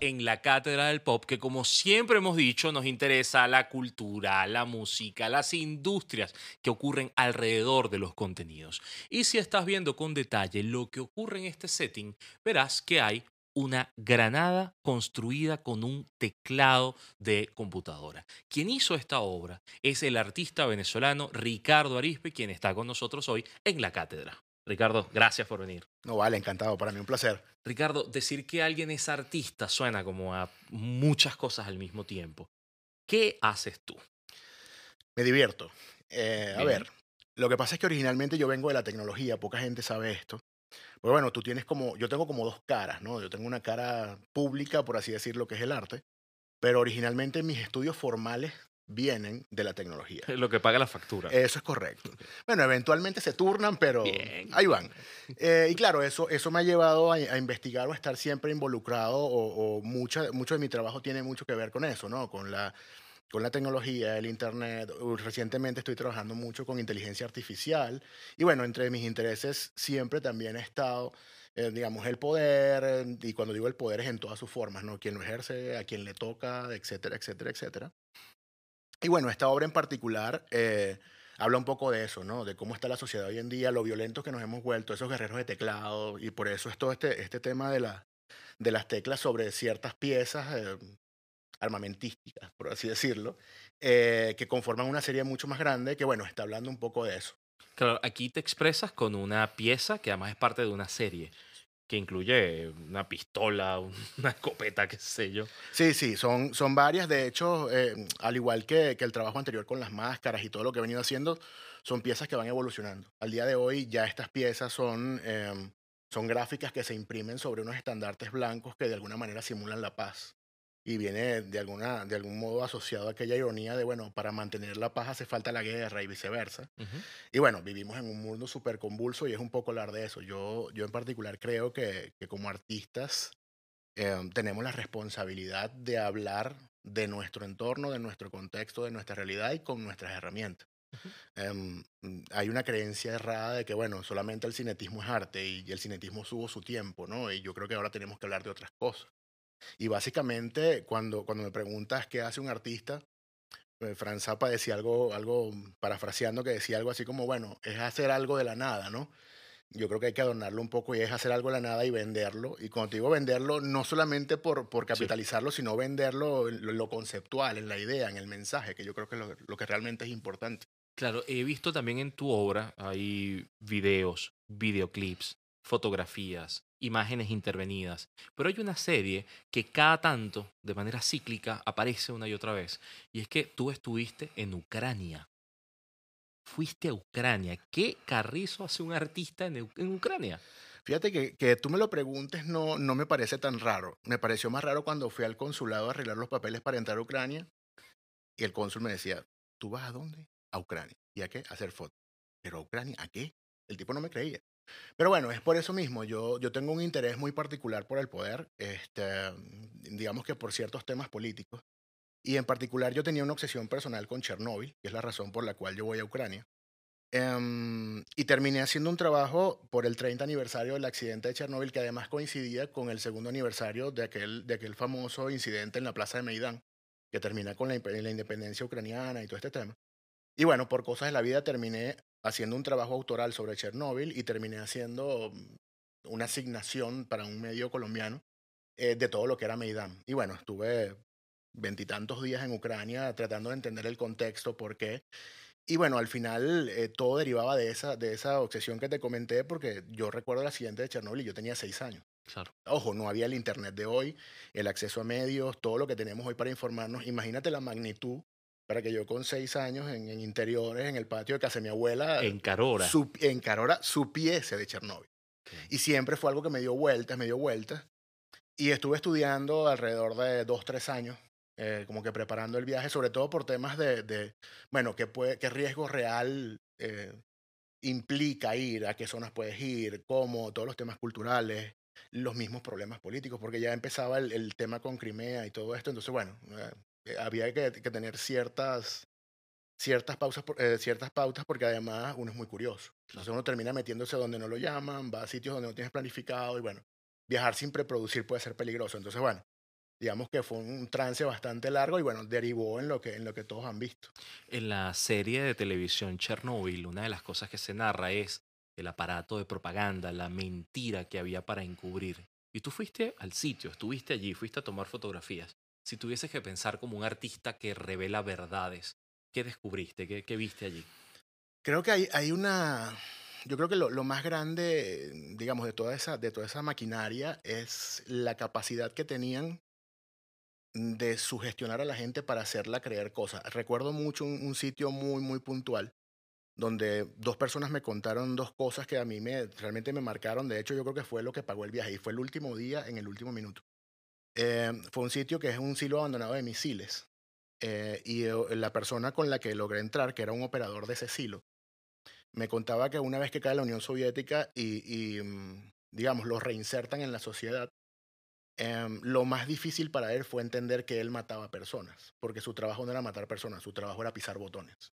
en la Cátedra del Pop, que como siempre hemos dicho, nos interesa la cultura, la música, las industrias que ocurren alrededor de los contenidos. Y si estás viendo con detalle lo que ocurre en este setting, verás que hay una granada construida con un teclado de computadora. Quien hizo esta obra es el artista venezolano Ricardo Arispe, quien está con nosotros hoy en la cátedra. Ricardo, gracias por venir. No vale, encantado, para mí un placer. Ricardo, decir que alguien es artista suena como a muchas cosas al mismo tiempo. ¿Qué haces tú? Me divierto. Eh, a ver, lo que pasa es que originalmente yo vengo de la tecnología, poca gente sabe esto. Pues bueno, tú tienes como, yo tengo como dos caras, ¿no? Yo tengo una cara pública, por así decirlo, que es el arte, pero originalmente mis estudios formales vienen de la tecnología. Lo que paga la factura. Eso es correcto. Bueno, eventualmente se turnan, pero ahí van. Eh, y claro, eso, eso me ha llevado a, investigar o a estar siempre involucrado, o, o mucho de mi trabajo tiene mucho que ver con eso, ¿no? Con la, con la tecnología, el Internet. Recientemente estoy trabajando mucho con inteligencia artificial. Y bueno, entre mis intereses siempre también he estado eh, digamos, el poder, y cuando digo el poder es en todas sus formas, ¿no? Quien lo ejerce, a quien le toca, etcétera, etcétera, etcétera. Y bueno, esta obra en particular eh, habla un poco de eso, ¿no? De cómo está la sociedad hoy en día, lo violentos que nos hemos vuelto, esos guerreros de teclado, y por eso es todo este, este tema de, la, de las teclas sobre ciertas piezas eh, armamentísticas, por así decirlo, eh, que conforman una serie mucho más grande que, bueno, está hablando un poco de eso. Claro, aquí te expresas con una pieza que además es parte de una serie que incluye una pistola, una escopeta, qué sé yo. Sí, sí, son, son varias. De hecho, eh, al igual que, que, el trabajo anterior con las máscaras y todo lo que he venido haciendo, son piezas que van evolucionando. Al día de hoy ya estas piezas son, em, son gráficas que se imprimen sobre unos estandartes blancos que de alguna manera simulan la paz y viene de, alguna, de algún modo asociado a aquella ironía de, bueno, para mantener la paz hace falta la guerra y viceversa. Y bueno, vivimos en un mundo súper convulso y es un poco hablar de eso. Yo, yo en particular creo que, que como artistas em, tenemos la responsabilidad de hablar de nuestro entorno, de nuestro contexto, de nuestra realidad y con nuestras herramientas. Em, hay una creencia errada de que, bueno, solamente el cinetismo es arte y el cinetismo subo su tiempo, ¿no? Y yo creo que ahora tenemos que hablar de otras cosas. Y básicamente, cuando, cuando me preguntas qué hace un artista, eh, Franz Zappa decía algo, algo, parafraseando, que decía algo así como, bueno, es hacer algo de la nada, ¿no? Yo creo que hay que adornarlo un poco y es hacer algo de la nada y venderlo. Y cuando te digo venderlo, no solamente por, por capitalizarlo, sino venderlo en lo, conceptual, en la idea, en el mensaje, que yo creo que es lo, lo que realmente es importante. Claro, he visto también en tu obra, hay videos, videoclips, fotografías, imágenes intervenidas. Pero hay una serie que cada tanto, de manera cíclica, aparece una y otra vez. Y es que tú estuviste en Ucrania. Fuiste a Ucrania. ¿Qué carrizo hace un artista en, Ucrania? Fíjate que, que, tú me lo preguntes no, no me parece tan raro. Me pareció más raro cuando fui al consulado a arreglar los papeles para entrar a Ucrania y el cónsul me decía, ¿tú vas a dónde? A Ucrania. ¿Y a qué? A hacer fotos. ¿Pero a Ucrania? ¿A qué? El tipo no me creía. Pero bueno, es por eso mismo. Yo, yo tengo un interés muy particular por el poder, este, digamos que por ciertos temas políticos. Y en particular yo tenía una obsesión personal con Chernóbil, que es la razón por la cual yo voy a Ucrania. Em, y terminé haciendo un trabajo por el 30 aniversario del accidente de Chernóbil, que además coincidía con el segundo aniversario de aquel, de aquel famoso incidente en la plaza de Maidán, que termina con la, la independencia ucraniana y todo este tema. Y bueno, por cosas de la vida terminé haciendo un trabajo autoral sobre Chernóbil y terminé haciendo mm, una asignación para un medio colombiano eh, de todo lo que era Meidán. Y bueno, estuve veintitantos días en Ucrania tratando de entender el contexto, por qué. Y bueno, al final eh, todo derivaba de esa, de esa obsesión que te comenté, porque yo recuerdo el accidente de Chernóbil y yo tenía seis años. Claro. Ojo, no había el Internet de hoy, el acceso a medios, todo lo que tenemos hoy para informarnos. Imagínate la magnitud para que yo con seis años en, interiores, en el patio de casa de mi abuela, en Carora, en Carora supiese de Chernóbil. Y siempre fue algo que me dio vueltas, me dio vueltas. Y estuve estudiando alrededor de dos, tres años, eh, como que preparando el viaje, sobre todo por temas de, de bueno, qué, puede, qué riesgo real eh, implica ir, a qué zonas puedes ir, cómo, todos los temas culturales, los mismos problemas políticos, porque ya empezaba el, el tema con Crimea y todo esto. Entonces, bueno, eh, había que, tener ciertas, ciertas, pausas, eh, ciertas pautas porque además uno es muy curioso. Entonces uno termina metiéndose donde no lo llaman, va a sitios donde no tienes planificado y bueno, viajar sin preproducir puede ser peligroso. Entonces, bueno, digamos que fue un trance bastante largo y bueno, derivó en lo que, en lo que todos han visto. En la serie de televisión Chernobyl, una de las cosas que se narra es el aparato de propaganda, la mentira que había para encubrir. Y tú fuiste al sitio, estuviste allí, fuiste a tomar fotografías. Si tuvieses que pensar como un artista que revela verdades, ¿qué descubriste? ¿Qué, viste allí? Creo que hay, hay una, yo creo que lo, más grande, digamos, de toda, esa, de toda esa maquinaria es la capacidad que tenían de sugestionar a la gente para hacerla creer cosas. Recuerdo mucho un, sitio muy, muy puntual donde dos personas me contaron dos cosas que a mí me, realmente me marcaron. De hecho, yo creo que fue lo que pagó el viaje y fue el último día en el último minuto. Eh, fue un sitio que es un silo abandonado de misiles. Eh, y eh, la persona con la que logré entrar, que era un operador de ese silo, me contaba que una vez que cae la Unión Soviética y, y mm, digamos, los reinsertan en la sociedad, Em, lo más difícil para él fue entender que él mataba personas, porque su trabajo no era matar personas, su trabajo era pisar botones.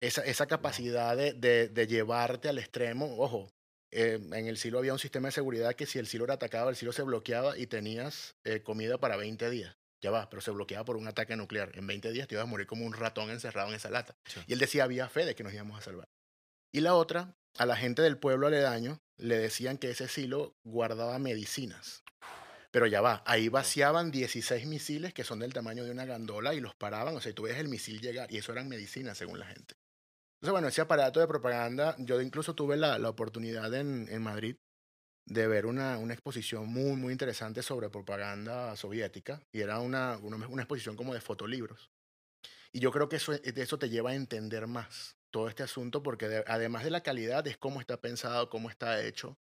Esa, esa capacidad de, de, llevarte al extremo, ojo, em, en el silo había un sistema de seguridad que si el silo era atacado, el silo se bloqueaba y tenías eh, comida para 20 días. Ya va, pero se bloqueaba por un ataque nuclear. En 20 días te ibas a morir como un ratón encerrado en esa lata. Y él decía, había fe de que nos íbamos a salvar. Y la otra, a la gente del pueblo aledaño le decían que ese silo guardaba medicinas. Pero ya va, ahí vaciaban 16 misiles que son del tamaño de una gandola y los paraban, o sea, tú ves el misil llegar y eso eran medicinas según la gente. Entonces, bueno, ese aparato de propaganda, yo incluso tuve la, la oportunidad en, en, Madrid de ver una, una, exposición muy, muy interesante sobre propaganda soviética y era una, una, una exposición como de fotolibros. Y yo creo que eso, eso te lleva a entender más todo este asunto porque además de la calidad es cómo está pensado, cómo está hecho.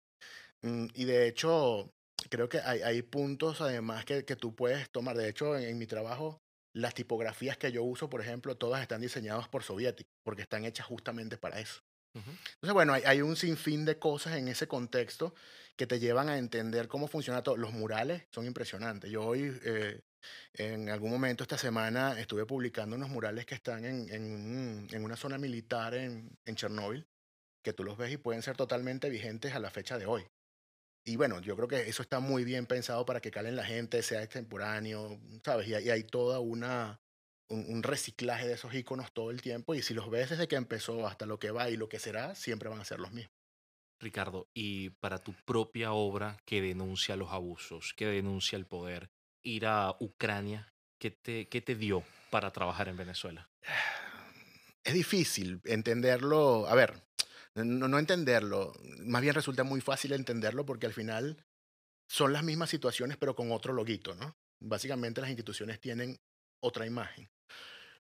Mm, y de hecho, creo que hay, hay puntos además que, que, tú puedes tomar. De hecho, en, mi trabajo, las tipografías que yo uso, por ejemplo, todas están diseñadas por soviéticos, porque están hechas justamente para eso. Entonces, bueno, hay, hay, un sinfín de cosas en ese contexto que te llevan a entender cómo funciona todo. Los murales son impresionantes. Yo hoy, eh, en algún momento esta semana, estuve publicando unos murales que están en, en, en una zona militar en, en Chernóbil, que tú los ves y pueden ser totalmente vigentes a la fecha de hoy. Y bueno, yo creo que eso está muy bien pensado para que calen la gente, sea extemporáneo, ¿sabes? Y hay, hay toda una, un, un, reciclaje de esos iconos todo el tiempo y si los ves desde que empezó hasta lo que va y lo que será, siempre van a ser los mismos. Ricardo, y para tu propia obra que denuncia los abusos, que denuncia el poder, ir a Ucrania, ¿qué te, qué te dio para trabajar en Venezuela? Es difícil entenderlo. A ver, no, no entenderlo, más bien resulta muy fácil entenderlo porque al final son las mismas situaciones pero con otro loguito, ¿no? Básicamente las instituciones tienen otra imagen.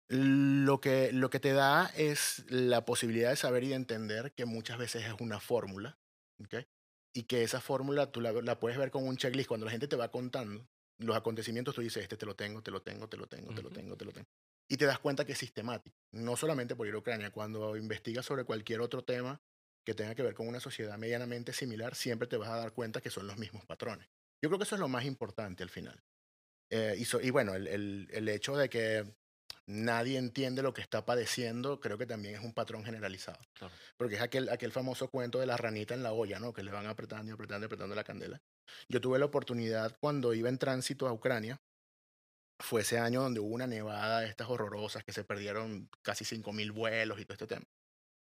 Lo que, lo que te da es la posibilidad de saber y de entender que muchas veces es una fórmula, ¿okay? Y que esa fórmula tú la, la, puedes ver con un checklist. Cuando la gente te va contando los acontecimientos, tú dices, este te lo tengo, te lo tengo, te lo tengo, uh -huh. te lo tengo, te lo tengo y te das cuenta que es sistemático, no solamente por ir a Ucrania, cuando investigas sobre cualquier otro tema que tenga que ver con una sociedad medianamente similar, siempre te vas a dar cuenta que son los mismos patrones. Yo creo que eso es lo más importante al final. Eh, y, so, y, bueno, el, el, el, hecho de que nadie entiende lo que está padeciendo, creo que también es un patrón generalizado. Claro. Porque es aquel, aquel famoso cuento de la ranita en la olla, ¿no? Que le van apretando y apretando y apretando la candela. Yo tuve la oportunidad cuando iba en tránsito a Ucrania, fue ese año donde hubo una nevada de estas horrorosas que se perdieron casi 5.000 vuelos y todo este tema.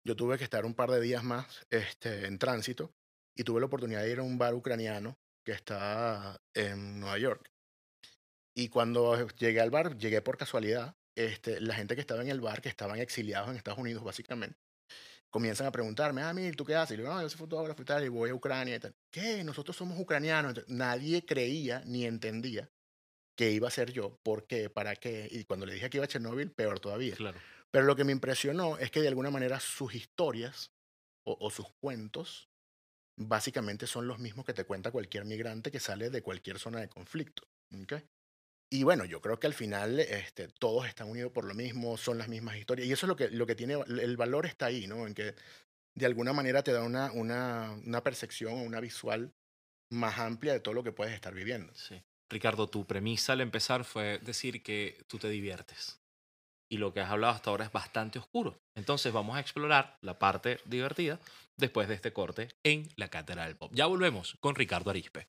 Yo tuve que estar un par de días más este, en tránsito y tuve la oportunidad de ir a un bar ucraniano que está en Nueva York. Y cuando llegué al bar, llegué por casualidad, este, la gente que estaba en el bar, que estaban exiliados en Estados Unidos básicamente, comienzan a preguntarme, ah, mira, ¿tú qué haces? Y yo, no, yo soy fotógrafo y tal, y voy a Ucrania y tal. ¿Qué? Nosotros somos ucranianos. Nadie creía ni entendía que iba a ser yo, por qué, para qué. Y cuando le dije que iba a Chernobyl, peor todavía. Claro. Pero lo que me impresionó es que de alguna manera sus historias o, o, sus cuentos básicamente son los mismos que te cuenta cualquier migrante que sale de cualquier zona de conflicto. ¿okay? Y bueno, yo creo que al final este, todos están unidos por lo mismo, son las mismas historias. Y eso es lo que, lo que tiene, el valor está ahí, ¿no? En que de alguna manera te da una, una, una percepción, una visual más amplia de todo lo que puedes estar viviendo. Sí. Ricardo, tu premisa al empezar fue decir que tú te diviertes. Y lo que has hablado hasta ahora es bastante oscuro. Entonces vamos a explorar la parte divertida después de este corte en la Cátedra del Pop. Ya volvemos con Ricardo Arispe.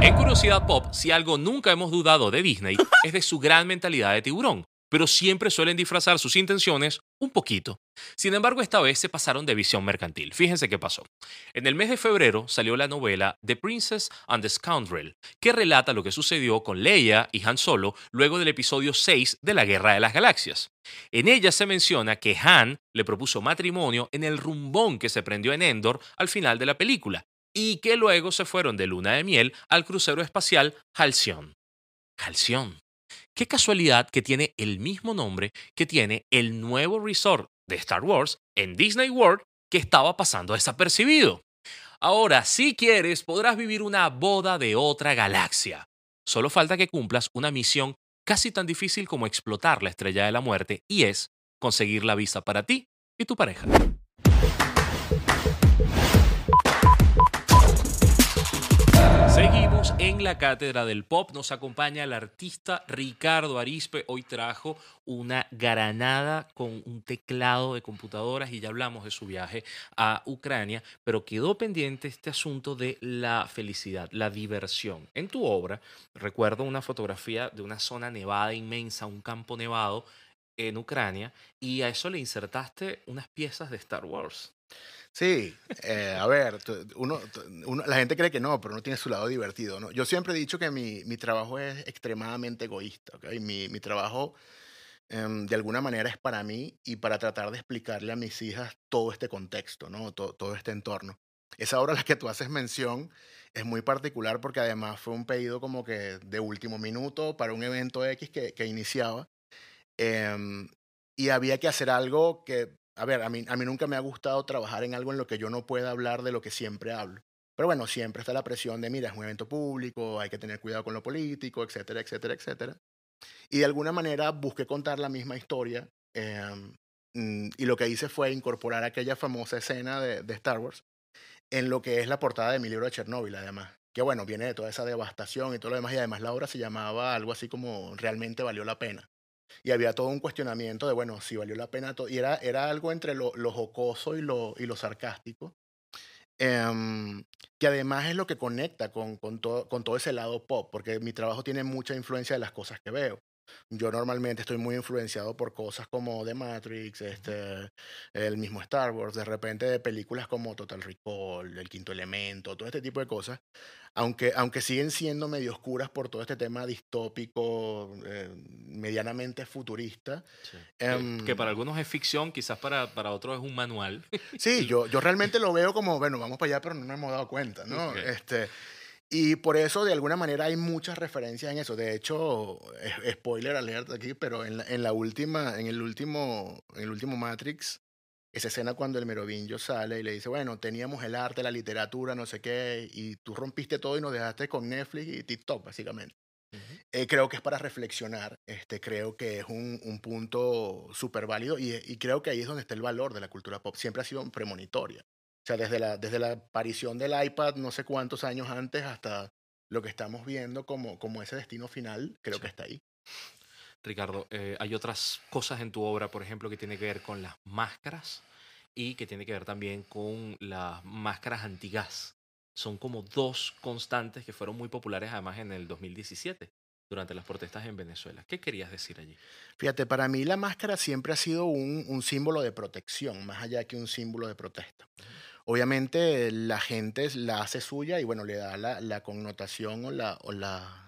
En Curiosidad Pop, si algo nunca hemos dudado de Disney, es de su gran mentalidad de tiburón pero siempre suelen disfrazar sus intenciones un poquito. Sin embargo, esta vez se pasaron de visión mercantil. Fíjense qué pasó. En el mes de febrero salió la novela The Princess and the Scoundrel, que relata lo que sucedió con Leia y Han Solo luego del episodio 6 de la Guerra de las Galaxias. En ella se menciona que Han le propuso matrimonio en el rumbón que se prendió en Endor al final de la película, y que luego se fueron de luna de miel al crucero espacial Halcyon. Halcyon. Qué casualidad que tiene el mismo nombre que tiene el nuevo resort de Star Wars en Disney World que estaba pasando desapercibido. Ahora, si quieres, podrás vivir una boda de otra galaxia. Solo falta que cumplas una misión casi tan difícil como explotar la estrella de la muerte y es conseguir la visa para ti y tu pareja. En la cátedra del pop. Nos acompaña el artista Ricardo Arispe. Hoy trajo una granada con un teclado de computadoras y ya hablamos de su viaje a Ucrania, pero quedó pendiente este asunto de la felicidad, la diversión. En tu obra, recuerdo una fotografía de una zona nevada inmensa, un campo nevado en Ucrania, y a eso le insertaste unas piezas de Star Wars. Sí, eh, a ver, uno, la gente cree que no, pero no tiene su lado divertido. ¿no? Yo siempre he dicho que mi, mi trabajo es extremadamente egoísta. ¿okay? Mi, mi trabajo, em, de alguna manera, es para mí y para tratar de explicarle a mis hijas todo este contexto, ¿no? todo, todo este entorno. Esa obra a la que tú haces mención es muy particular porque además fue un pedido como que de último minuto para un evento X que, que iniciaba. Em, y había que hacer algo que a ver, a mí, a mí nunca me ha gustado trabajar en algo en lo que yo no pueda hablar de lo que siempre hablo. Pero bueno, siempre está la presión de, mira, es un evento público, hay que tener cuidado con lo político, etcétera, etcétera, etcétera. Y de alguna manera busqué contar la misma historia. Em, mm, y lo que hice fue incorporar aquella famosa escena de, de, Star Wars en lo que es la portada de mi libro de Chernóbil, además. Que bueno, viene de toda esa devastación y todo lo demás. Y además la obra se llamaba algo así como Realmente valió la pena y había todo un cuestionamiento de, bueno, si valió la pena, y era, era algo entre lo, jocoso y lo, y lo sarcástico, em, que además es lo que conecta con, con, todo, con todo ese lado pop, porque mi trabajo tiene mucha influencia de las cosas que veo. Yo normalmente estoy muy influenciado por cosas como The Matrix, este, el mismo Star Wars, de repente de películas como Total Recall, El Quinto Elemento, todo este tipo de cosas, aunque, aunque siguen siendo medio oscuras por todo este tema distópico, eh, medianamente futurista. que, em para algunos es ficción, quizás para, para otros es un manual. Sí, yo, yo realmente lo veo como, bueno, vamos para allá, pero no nos hemos dado cuenta, ¿no? Este, y por eso, de alguna manera, hay muchas referencias en eso. De hecho, spoiler alert aquí, pero en la, en la última, en el último, en el último Matrix, esa escena cuando el merovingio sale y le dice, bueno, teníamos el arte, la literatura, no sé qué, y tú rompiste todo y nos dejaste con Netflix y TikTok, básicamente. Eh, creo que es para reflexionar, este, creo que es un, un punto súper válido y, y, creo que ahí es donde está el valor de la cultura pop. Siempre ha sido premonitoria. O sea, desde la, desde la aparición del iPad, no sé cuántos años antes, hasta lo que estamos viendo como, como ese destino final, creo que está ahí. Ricardo, eh, hay otras cosas en tu obra, por ejemplo, que tiene que ver con las máscaras y que tiene que ver también con las máscaras antigas. Son como dos constantes que fueron muy populares además en el 2017 durante las protestas en Venezuela. ¿Qué querías decir allí? Fíjate, para mí la máscara siempre ha sido un, un símbolo de protección, más allá que un símbolo de protesta. Obviamente la gente la hace suya y bueno, le da la, la connotación o la, o la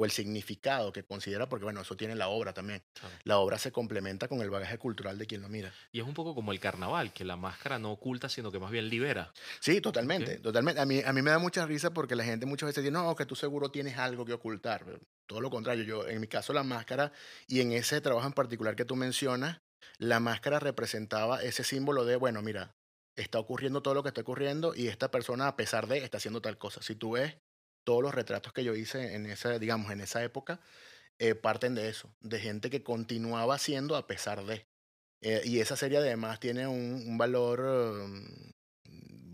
o el significado que considera, porque bueno, eso tiene la obra también. La obra se complementa con el bagaje cultural de quien lo mira. Y es un poco como el carnaval, que la máscara no oculta, sino que más bien libera. Sí, totalmente, totalmente. A mí, a mí me da mucha risa porque la gente muchas veces dice, no, que tú seguro tienes algo que ocultar. todo lo contrario, yo en mi caso la máscara y en ese trabajo en particular que tú mencionas, la máscara representaba ese símbolo de, bueno, mira, está ocurriendo todo lo que está ocurriendo y esta persona, a pesar de, está haciendo tal cosa. Si tú ves todos los retratos que yo hice en esa, digamos, en esa época, eh, parten de eso, de gente que continuaba haciendo a pesar de. Eh, y esa serie además tiene un, valor um,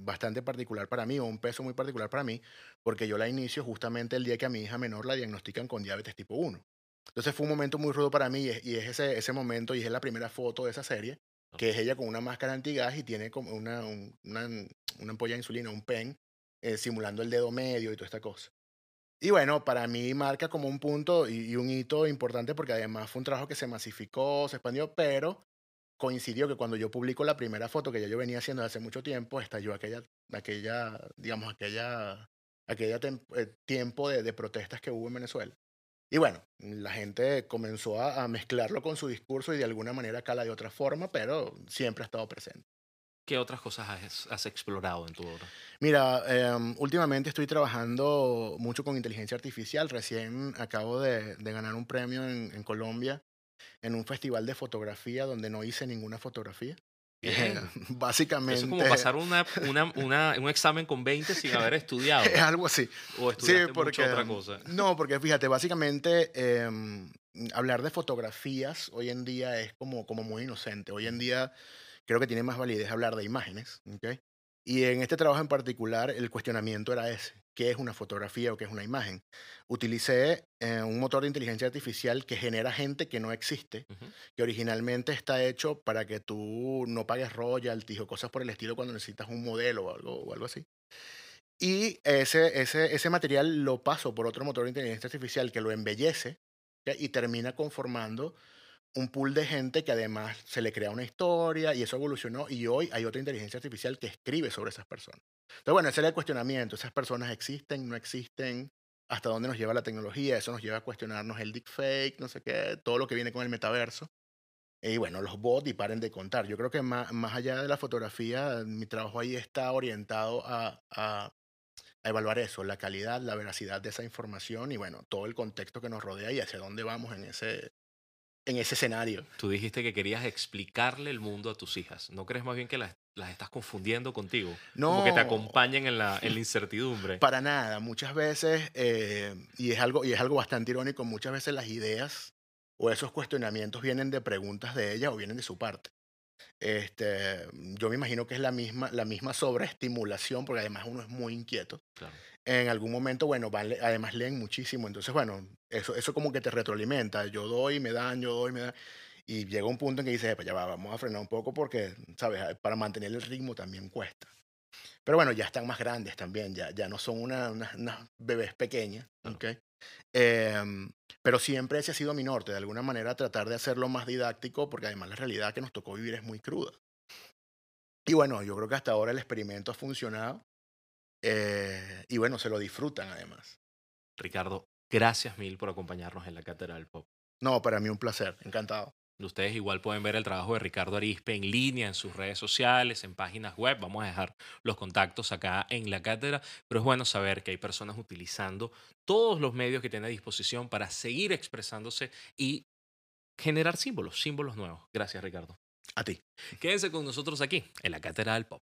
bastante particular para mí, o un peso muy particular para mí, porque yo la inicio justamente el día que a mi hija menor la diagnostican con diabetes tipo 1. Entonces fue un momento muy rudo para mí y es, y es ese, ese momento y es la primera foto de esa serie que es ella con una máscara antigas y tiene como una, una, una ampolla de insulina, un pen, eh, simulando el dedo medio y toda esta cosa. Y bueno, para mí marca como un punto y, un hito importante porque además fue un trabajo que se masificó, se expandió, pero coincidió que cuando yo publico la primera foto que ya yo venía haciendo hace mucho tiempo, estalló aquella, aquella digamos, aquella, aquella eh, tiempo de protestas que hubo en Venezuela. Y bueno, la gente comenzó a, a mezclarlo con su discurso y de alguna manera cala de otra forma, pero siempre ha estado presente. ¿Qué otras cosas has, has explorado en tu obra? Mira, em, últimamente estoy trabajando mucho con inteligencia artificial. Recién acabo de, de ganar un premio en, en Colombia en un festival de fotografía donde no hice ninguna fotografía. Bien. Básicamente. Eso es como pasar una, una, una- un examen con 20 sin haber estudiado. Es algo así. O Sí, estudiaste porque. mucha otra cosa. No, porque fíjate, básicamente em, hablar de fotografías hoy en día es como, como muy inocente. Hoy en día creo que tiene más validez hablar de imágenes. ¿ok? Y en este trabajo en particular, el cuestionamiento era ese: ¿qué es una fotografía o qué es una imagen? Utilicé eh, un motor de inteligencia artificial que genera gente que no existe, que originalmente está hecho para que tú no pagues royalties o cosas por el estilo cuando necesitas un modelo o algo, o algo así. Y ese, ese, ese material lo paso por otro motor de inteligencia artificial que lo embellece y termina conformando un pool de gente que además se le crea una historia y eso evolucionó y hoy hay otra inteligencia artificial que escribe sobre esas personas. Entonces, bueno, ese era el cuestionamiento. ¿Esas personas existen, no existen? ¿Hasta dónde nos lleva la tecnología? Eso nos lleva a cuestionarnos el deepfake, no sé qué, todo lo que viene con el metaverso. Y bueno, los bots y paren de contar. Yo creo que más, más allá de la fotografía, mi trabajo ahí está orientado a, a, a evaluar eso, la calidad, la veracidad de esa información y bueno, todo el contexto que nos rodea y hacia dónde vamos en ese, en ese escenario. Tú dijiste que querías explicarle el mundo a tus hijas. ¿No crees más bien que las, las estás confundiendo contigo? Como que te No. acompañen en la, en la incertidumbre. Para nada, muchas veces, eh, y, es algo, y es algo bastante irónico, muchas veces las ideas o esos cuestionamientos vienen de preguntas de ella o vienen de su parte. Este, yo me imagino que es la misma, la misma sobreestimulación, porque además uno es muy inquieto. Claro. En algún momento, bueno, además leen muchísimo, entonces, bueno, eso, eso como que te retroalimenta. Yo doy, me dan, yo doy, me dan. Y llega un punto en que dices, "Epa, ya va, vamos a frenar un poco porque, ¿sabes? Para mantener el ritmo también cuesta. Pero bueno, ya están más grandes también, ya, ya no son una- una- unas bebés pequeñas, Claro. ¿ok? Em, pero siempre ese ha sido mi norte, de alguna manera tratar de hacerlo más didáctico, porque además la realidad que nos tocó vivir es muy cruda. Y bueno, yo creo que hasta ahora el experimento ha funcionado. eh, y bueno, se lo disfrutan además. Ricardo, gracias mil por acompañarnos en la Cátedra del Pop. No, para mí un placer, encantado. Ustedes igual pueden ver el trabajo de Ricardo Arispe en línea, en sus redes sociales, en páginas web. Vamos a dejar los contactos acá en la cátedra. Pero es bueno saber que hay personas utilizando todos los medios que tiene a disposición para seguir expresándose y generar símbolos, símbolos nuevos. Gracias, Ricardo. A ti. Quédense con nosotros aquí, en la Cátedra del Pop.